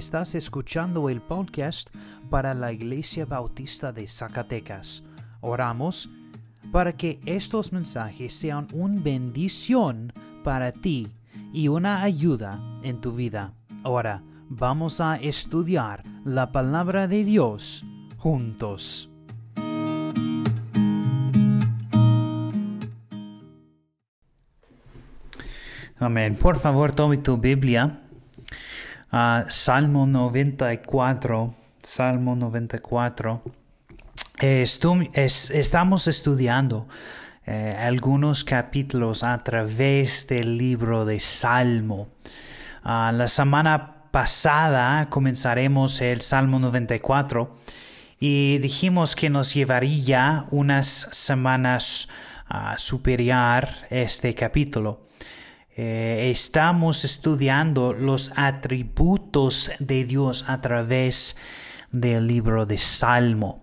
Estás escuchando el podcast para la Iglesia Bautista de Zacatecas. Oramos para que estos mensajes sean una bendición para ti y una ayuda en tu vida. Ahora vamos a estudiar la palabra de Dios juntos. Amén. Por favor, tome tu Biblia. A Salmo 94. Salmo 94. estamos estudiando eh, algunos capítulos a través del libro de Salmo. Ah, la semana pasada comenzaremos el Salmo 94 y dijimos que nos llevaría unas semanas a superior este capítulo. Eh, estamos estudiando los atributos de Dios a través del libro de Salmo.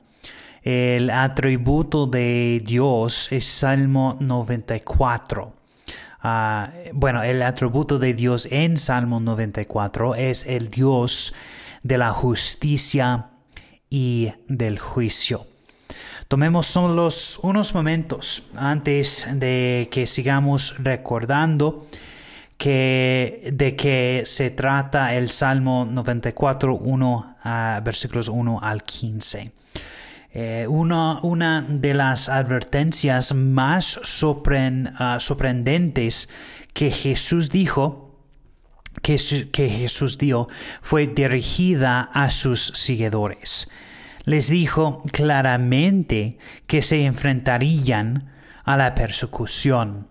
El atributo de Dios es Salmo 94. Ah, bueno, el atributo de Dios en Salmo 94 es el Dios de la justicia y del juicio. Tomemos solo unos momentos antes de que sigamos recordando que, de que se trata el Salmo 94, 1, versículos 1 al 15. Eh, una, de las advertencias más ah, sorprendentes que Jesús dijo, que Jesús dio, fue dirigida a sus seguidores les dijo claramente que se enfrentarían a la persecución.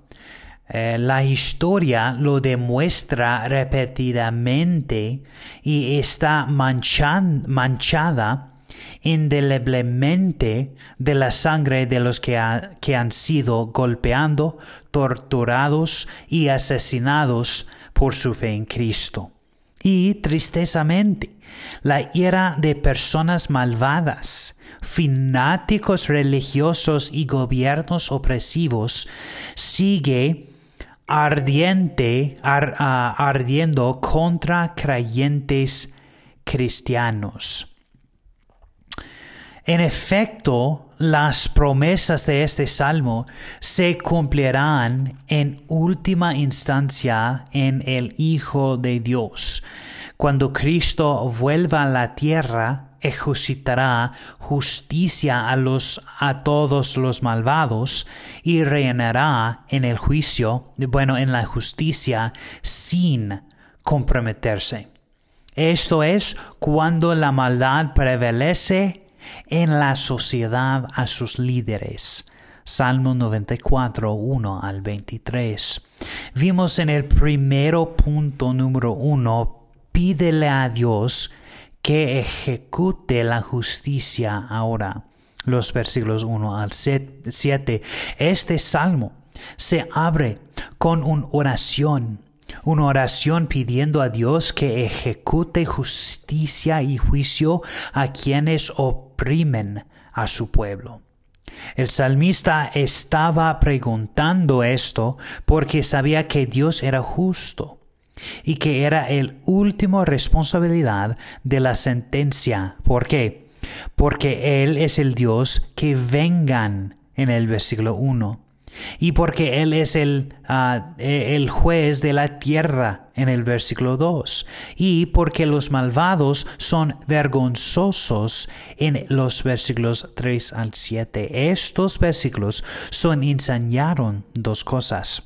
Eh, la historia lo demuestra repetidamente y está manchada indeleblemente de la sangre de los que, que han sido golpeando, torturados y asesinados por su fe en Cristo. Y tristezamente, la ira de personas malvadas, fanáticos religiosos y gobiernos opresivos sigue ardiente, ah, ardiendo contra creyentes cristianos. En efecto, las promesas de este salmo se cumplirán en última instancia en el Hijo de Dios, cuando Cristo vuelva a la tierra, ejecutará justicia a todos los malvados y reinará en el juicio, bueno, en la justicia sin comprometerse. Esto es cuando la maldad prevalece en la sociedad a sus líderes. Salmo 94, 1 al 23. Vimos en el primero punto número 1 pídele a Dios que ejecute la justicia ahora. Los versículos 1 al 7. Este salmo se abre con una oración, una oración pidiendo a Dios que ejecute justicia y juicio a quienes oprimen a su pueblo. El salmista estaba preguntando esto porque sabía que Dios era justo y que era el último responsabilidad de la sentencia. ¿Por qué? Porque Él es el Dios que vengan en el versículo 1 y porque Él es el, ah, e, el, juez de la tierra en el versículo 2, y porque los malvados son vergonzosos en los versículos 3 al 7. Estos versículos son enseñaron dos cosas.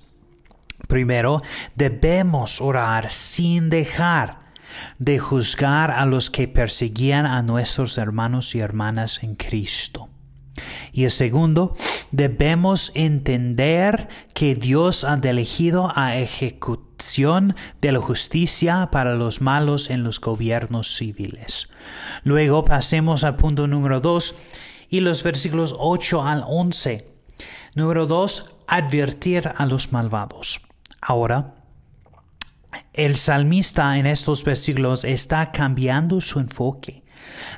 Primero, debemos orar sin dejar de juzgar a los que perseguían a nuestros hermanos y hermanas en Cristo. Y el segundo, debemos entender que Dios ha elegido a ejecución de la justicia para los malos en los gobiernos civiles. Luego pasemos al punto número dos y los versículos 8 al 11. Número dos, advertir a los malvados. Ahora, el salmista en estos versículos está cambiando su enfoque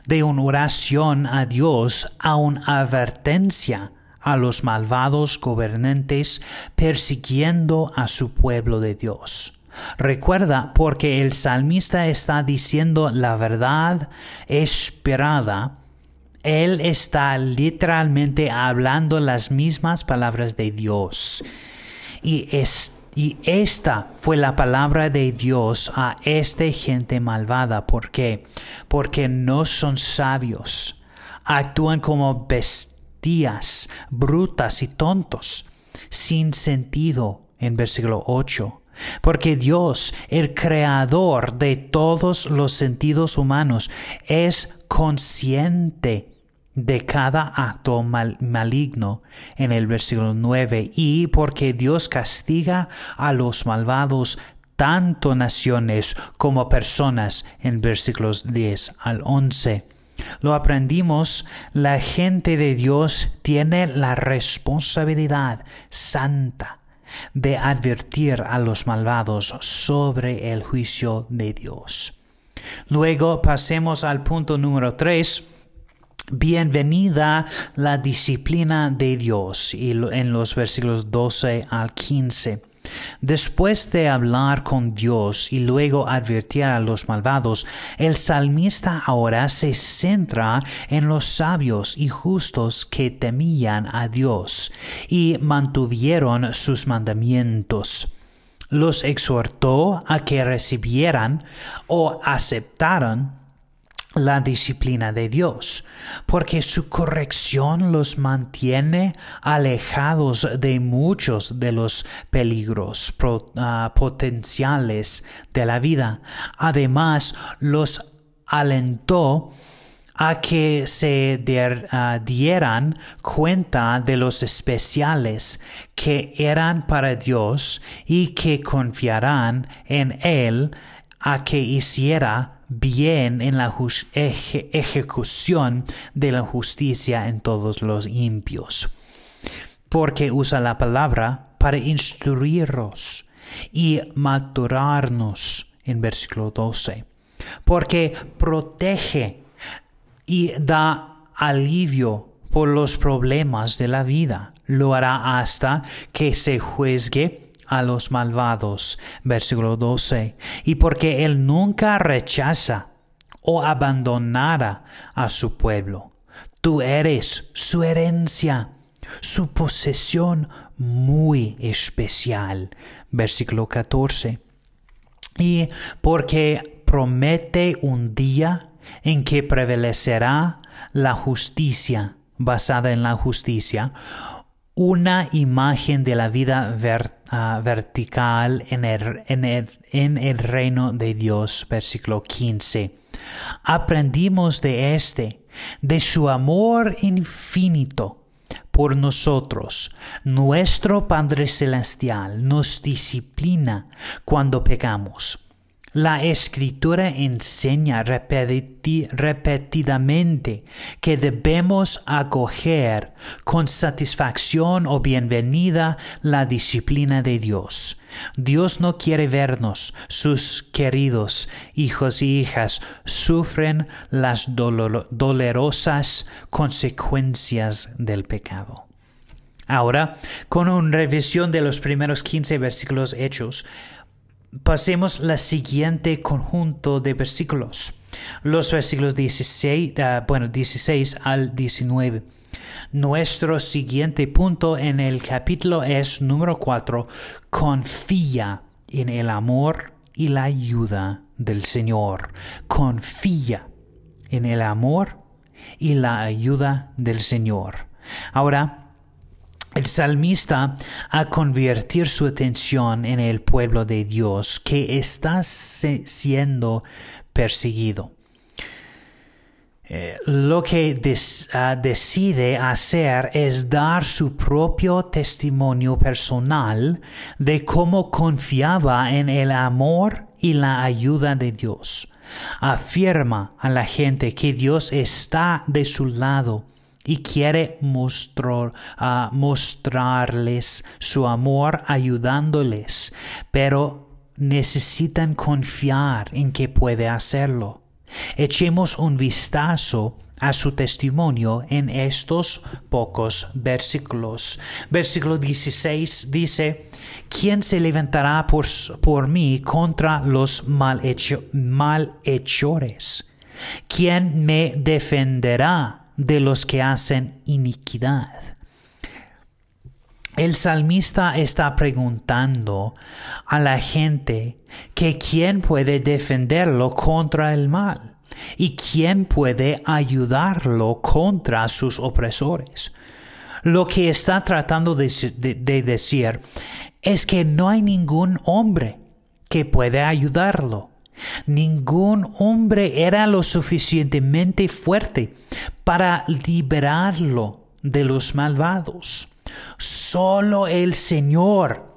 de una oración a Dios a una advertencia a los malvados gobernantes persiguiendo a su pueblo de Dios. Recuerda, porque el salmista está diciendo la verdad esperada, él está literalmente hablando las mismas palabras de Dios. Y, y esta fue la palabra de Dios a esta gente malvada. ¿Por qué? Porque no son sabios. Actúan como bestias, brutas y tontos, sin sentido en versículo 8. Porque Dios, el creador de todos los sentidos humanos, es consciente de cada acto maligno en el versículo 9 y porque Dios castiga a los malvados tanto naciones como personas en versículos 10 al 11. Lo aprendimos, la gente de Dios tiene la responsabilidad santa de advertir a los malvados sobre el juicio de Dios. Luego pasemos al punto número 3 Bienvenida la disciplina de Dios y en los versículos 12 al 15. Después de hablar con Dios y luego advertir a los malvados, el salmista ahora se centra en los sabios y justos que temían a Dios y mantuvieron sus mandamientos. Los exhortó a que recibieran o aceptaran la disciplina de Dios, porque su corrección los mantiene alejados de muchos de los peligros ah, potenciales de la vida. Además, los alentó a que se ah, dieran cuenta de los especiales que eran para Dios y que confiarán en Él a que hiciera bien en la ejecución de la justicia en todos los impios. Porque usa la palabra para instruirnos y maturarnos en versículo 12. Porque protege y da alivio por los problemas de la vida. Lo hará hasta que se juzgue a los malvados. Versículo 12. Y porque Él nunca rechaza o abandonara a su pueblo. Tú eres su herencia, su posesión muy especial. Versículo 14. Y porque promete un día en que prevalecerá la justicia, basada en la justicia, una imagen de la vida ah, vertical en el, en el reino de Dios. Versículo 15. Aprendimos de este, de su amor infinito por nosotros. Nuestro Padre Celestial nos disciplina cuando pecamos la escritura enseña repetidamente que debemos acoger con satisfacción o bienvenida la disciplina de Dios. Dios no quiere vernos, sus queridos hijos y hijas, sufren las dolorosas consecuencias del pecado. Ahora, con una revisión de los primeros 15 versículos hechos, Pasemos al siguiente conjunto de versículos. Los versículos 16, ah, bueno, 16 al 19. Nuestro siguiente punto en el capítulo es número 4. Confía en el amor y la ayuda del Señor. Confía en el amor y la ayuda del Señor. Ahora, el salmista a convertir su atención en el pueblo de Dios que está siendo perseguido. Eh, lo que ah, decide hacer es dar su propio testimonio personal de cómo confiaba en el amor y la ayuda de Dios. Afirma a la gente que Dios está de su lado y quiere mostrar, mostrarles su amor ayudándoles, pero necesitan confiar en que puede hacerlo. Echemos un vistazo a su testimonio en estos pocos versículos. Versículo 16 dice, ¿quién se levantará por mí contra los malhechores? ¿Quién me defenderá de los que hacen iniquidad? El salmista está preguntando a la gente que quién puede defenderlo contra el mal y quién puede ayudarlo contra sus opresores. Lo que está tratando de, decir es que no hay ningún hombre que pueda ayudarlo. Ningún hombre era lo suficientemente fuerte para liberarlo de los malvados. Solo el Señor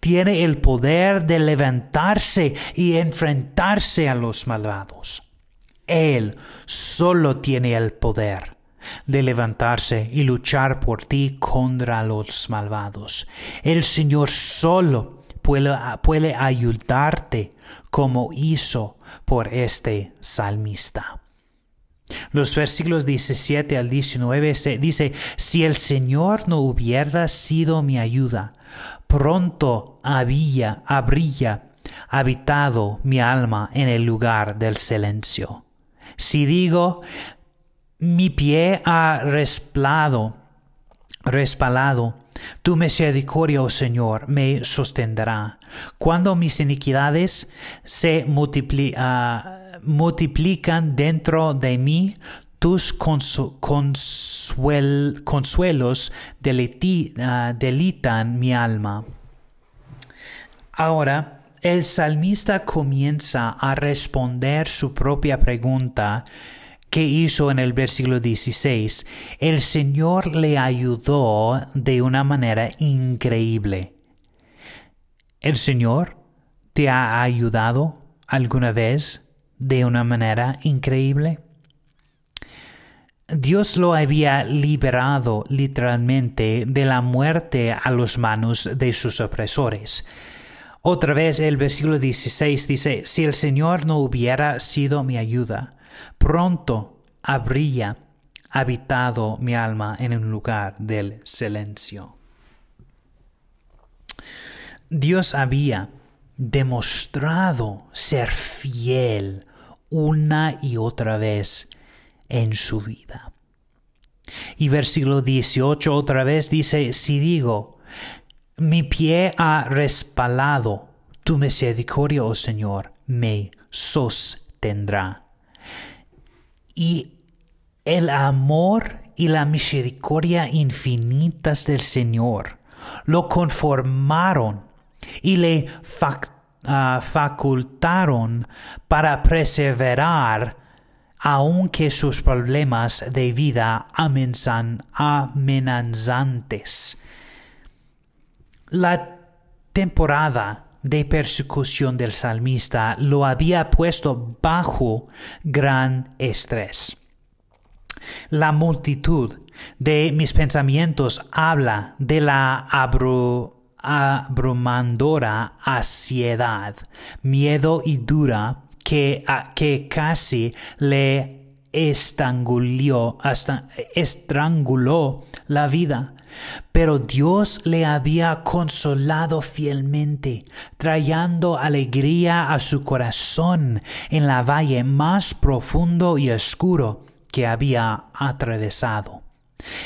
tiene el poder de levantarse y enfrentarse a los malvados. Él solo tiene el poder de levantarse y luchar por ti contra los malvados. El Señor solo puede, ayudarte como hizo por este salmista. Los versículos 17 al 19 se dice, si el Señor no hubiera sido mi ayuda, pronto había, habría habitado mi alma en el lugar del silencio. Si digo, mi pie ha resplado, respalado, tu misericordia, oh Señor, me sostendrá. Cuando mis iniquidades se ah, multiplican dentro de mí, tus consuelos ah, delitan mi alma. Ahora, el salmista comienza a responder su propia pregunta que hizo en el versículo 16. El Señor le ayudó de una manera increíble. ¿El Señor te ha ayudado alguna vez de una manera increíble? Dios lo había liberado literalmente de la muerte a los manos de sus opresores. Otra vez el versículo 16 dice, si el Señor no hubiera sido mi ayuda, pronto habría habitado mi alma en un lugar del silencio. Dios había demostrado ser fiel una y otra vez en su vida. Y versículo 18 otra vez dice, si digo, mi pie ha respalado, tu misericordia, oh Señor, me sostendrá. Y el amor y la misericordia infinitas del Señor lo conformaron y le ah, facultaron para perseverar aunque sus problemas de vida amenazantes. La temporada de persecución del salmista lo había puesto bajo gran estrés. La multitud de mis pensamientos habla de la abrumadora ansiedad, miedo y dura que, que casi le estranguló, estranguló la vida. Pero Dios le había consolado fielmente, trayendo alegría a su corazón en la valle más profundo y oscuro que había atravesado.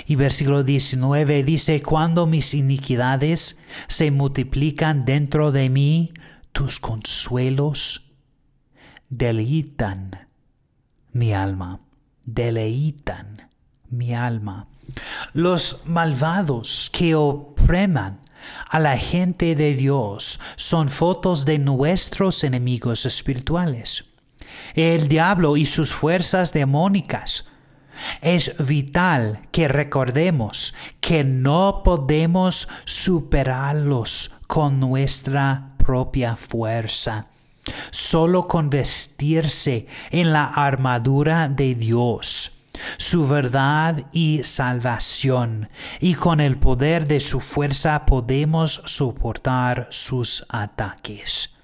Y versículo 19 dice, cuando mis iniquidades se multiplican dentro de mí, tus consuelos deleitan mi alma, deleitan mi alma. Los malvados que opreman a la gente de Dios son fotos de nuestros enemigos espirituales. El diablo y sus fuerzas demónicas. Es vital que recordemos que no podemos superarlos con nuestra propia fuerza. Solo con vestirse en la armadura de Dios su verdad y salvación, y con el poder de su fuerza podemos soportar sus ataques.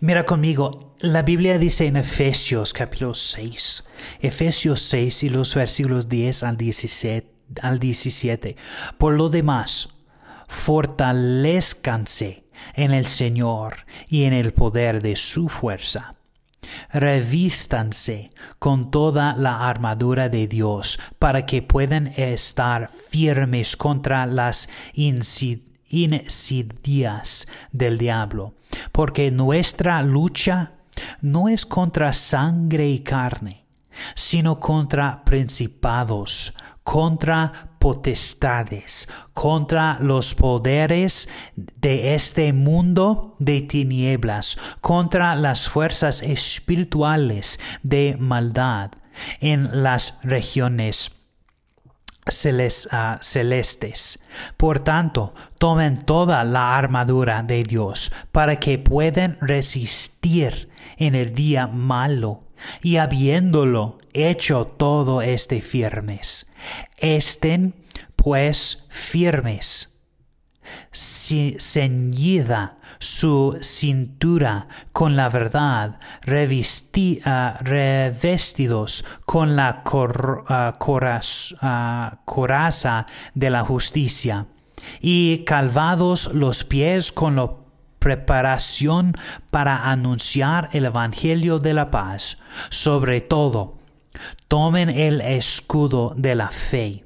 Mira conmigo, la Biblia dice en Efesios capítulo 6, Efesios 6 y los versículos 10 al 17, al 17. Por lo demás, fortalezcanse en el Señor y en el poder de su fuerza. Revístanse con toda la armadura de Dios para que puedan estar firmes contra las insidias del diablo, porque nuestra lucha no es contra sangre y carne, sino contra principados, contra potestades, contra los poderes de este mundo de tinieblas, contra las fuerzas espirituales de maldad en las regiones ah, celestes. Por tanto, tomen toda la armadura de Dios para que puedan resistir en el día malo y habiéndolo hecho todo este firmes. Estén pues firmes, ceñida su cintura con la verdad, ah, revestidos con la ah, ah, coraza de la justicia, y calvados los pies con la preparación para anunciar el Evangelio de la paz. Sobre todo, tomen el escudo de la fe,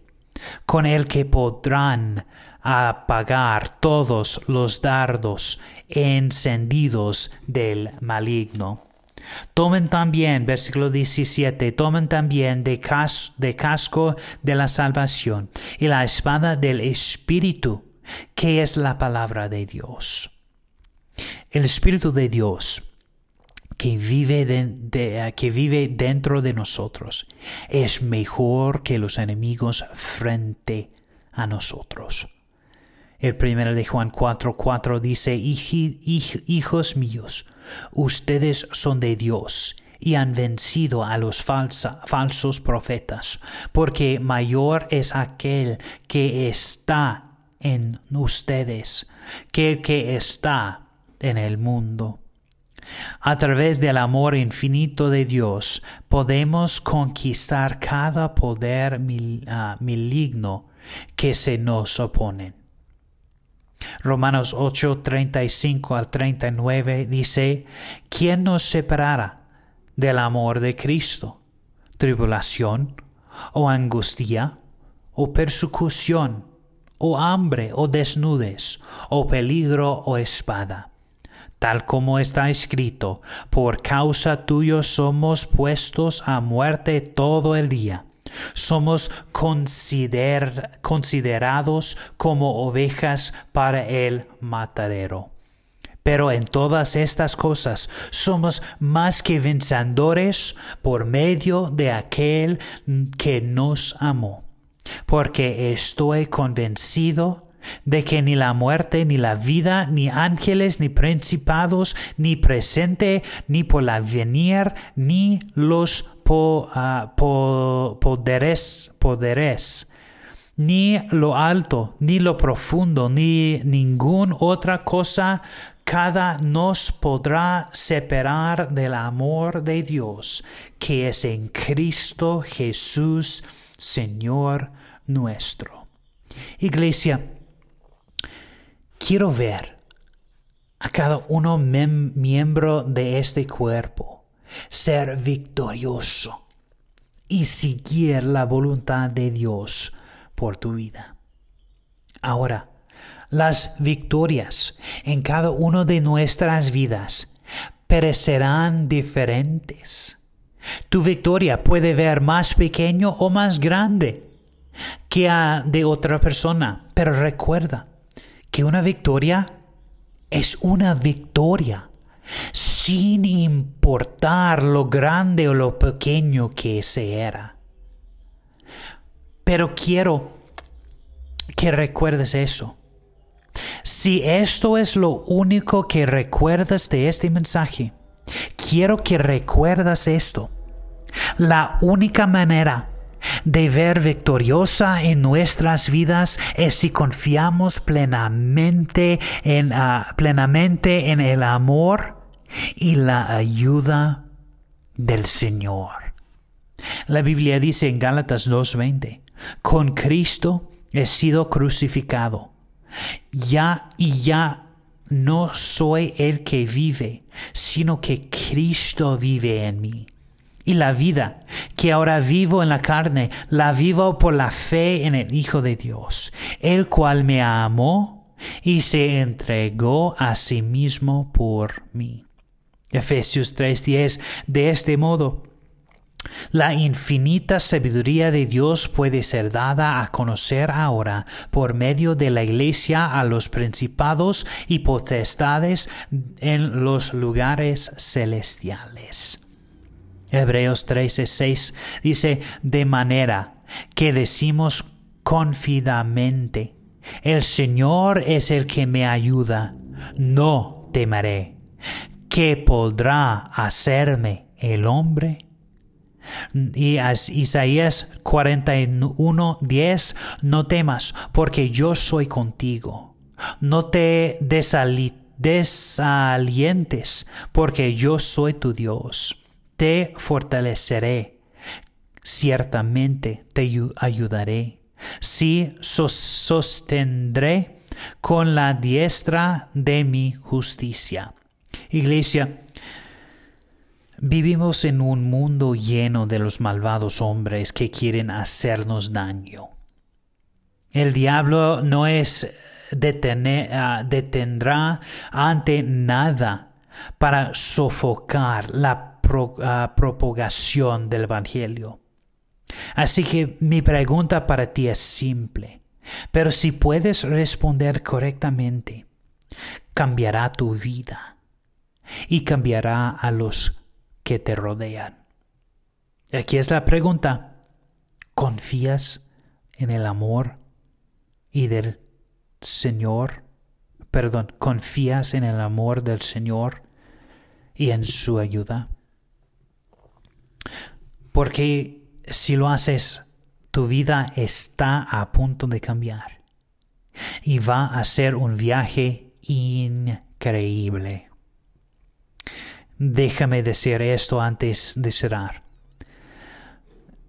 con el que podrán apagar todos los dardos encendidos del maligno. Tomen también, versículo 17, tomen también de, de casco de la salvación y la espada del Espíritu, que es la palabra de Dios. El Espíritu de Dios que vive, que vive dentro de nosotros es mejor que los enemigos frente a nosotros. El primero de Juan 4:4 4 dice, Hijos míos, ustedes son de Dios y han vencido a los falsos profetas, porque mayor es aquel que está en ustedes que el que está en el mundo. A través del amor infinito de Dios podemos conquistar cada poder ah, maligno que se nos opone. Romanos 8, 35 al 39 dice, ¿quién nos separará del amor de Cristo? ¿Tribulación o angustia o persecución o hambre o desnudes o peligro o espada? Tal como está escrito, por causa tuyo somos puestos a muerte todo el día. Somos considerados como ovejas para el matadero. Pero en todas estas cosas somos más que vencedores por medio de aquel que nos amó. Porque estoy convencido de que ni la muerte, ni la vida, ni ángeles, ni principados, ni presente, ni por la venir, ni los ah, poderes, poderes, ni lo alto, ni lo profundo, ni ninguna otra cosa, cada nos podrá separar del amor de Dios, que es en Cristo Jesús, Señor nuestro. Iglesia, quiero ver a cada uno miembro de este cuerpo ser victorioso y seguir la voluntad de Dios por tu vida. Ahora, las victorias en cada una de nuestras vidas perecerán diferentes. Tu victoria puede ver más pequeño o más grande que a de otra persona, pero recuerda, que una victoria es una victoria, sin importar lo grande o lo pequeño que se era. Pero quiero que recuerdes eso. Si esto es lo único que recuerdas de este mensaje, quiero que recuerdas esto. La única manera de ver victoriosa en nuestras vidas es si confiamos plenamente en, ah, plenamente en el amor y la ayuda del Señor. La Biblia dice en Gálatas 2:20, con Cristo he sido crucificado. Ya y ya no soy el que vive, sino que Cristo vive en mí. Y la vida que ahora vivo en la carne, la vivo por la fe en el Hijo de Dios, el cual me amó y se entregó a sí mismo por mí. Efesios 3:10 De este modo, la infinita sabiduría de Dios puede ser dada a conocer ahora por medio de la Iglesia a los principados y potestades en los lugares celestiales. Hebreos 13:6 dice, de manera que decimos confidamente, el Señor es el que me ayuda, no temeré. ¿Qué podrá hacerme el hombre? Y Isaías 41, 10, no temas, porque yo soy contigo. No te desalientes, porque yo soy tu Dios. Te fortaleceré, ciertamente te ayudaré. Sí, sostendré con la diestra de mi justicia. Iglesia, Vivimos en un mundo lleno de los malvados hombres que quieren hacernos daño. El diablo no es ah, detendrá ante nada para sofocar la ah, propagación del Evangelio. Así que mi pregunta para ti es simple, pero si puedes responder correctamente, cambiará tu vida y cambiará a los que te rodean. Aquí es la pregunta. ¿Confías en el amor y del Señor? Perdón, ¿confías en el amor del Señor y en su ayuda? Porque si lo haces, tu vida está a punto de cambiar y va a ser un viaje increíble. Déjame decir esto antes de cerrar.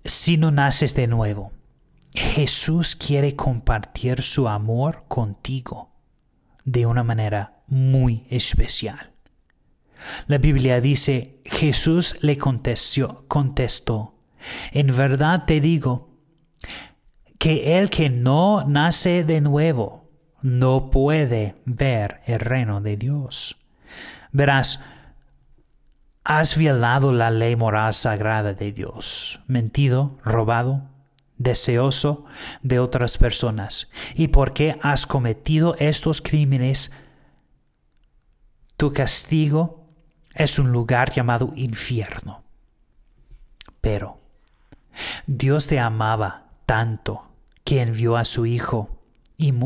Si no naces de nuevo, Jesús quiere compartir su amor contigo de una manera muy especial. La Biblia dice, Jesús le contestó, contestó, en verdad te digo, que el que no nace de nuevo no puede ver el reino de Dios. Verás, Has violado la ley moral sagrada de Dios, mentido, robado, deseoso de otras personas. Y porque has cometido estos crímenes, tu castigo es un lugar llamado infierno. Pero Dios te amaba tanto que envió a su Hijo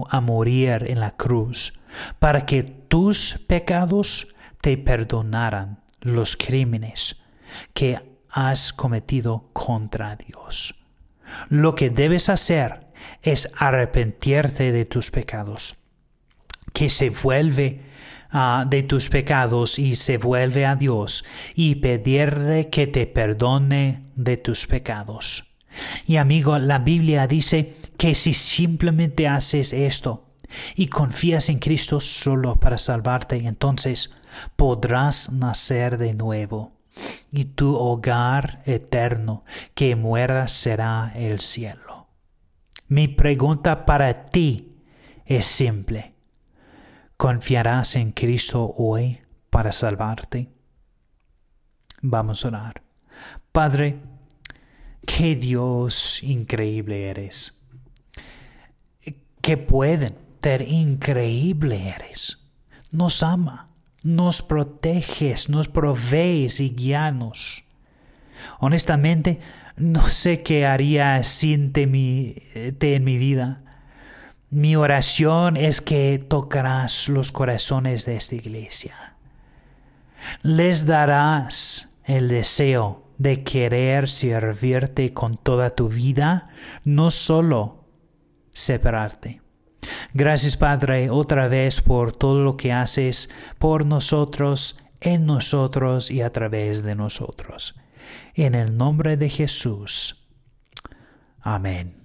a morir en la cruz para que tus pecados te perdonaran los crímenes que has cometido contra Dios. Lo que debes hacer es arrepentirte de tus pecados, que se vuelve ah, de tus pecados y se vuelve a Dios y pedirle que te perdone de tus pecados. Y amigo, la Biblia dice que si simplemente haces esto y confías en Cristo solo para salvarte, entonces podrás nacer de nuevo, y tu hogar eterno que muera será el cielo. Mi pregunta para ti es simple. ¿Confiarás en Cristo hoy para salvarte? Vamos a orar. Padre, qué Dios increíble eres. Qué pueden, ser increíble eres. Nos ama nos proteges, nos provees y guianos. Honestamente, no sé qué haría sin ti en mi vida. Mi oración es que tocarás los corazones de esta iglesia. Les darás el deseo de querer servirte con toda tu vida, no solo separarte. Gracias Padre otra vez por todo lo que haces por nosotros en nosotros y a través de nosotros. En el nombre de Jesús. Amén.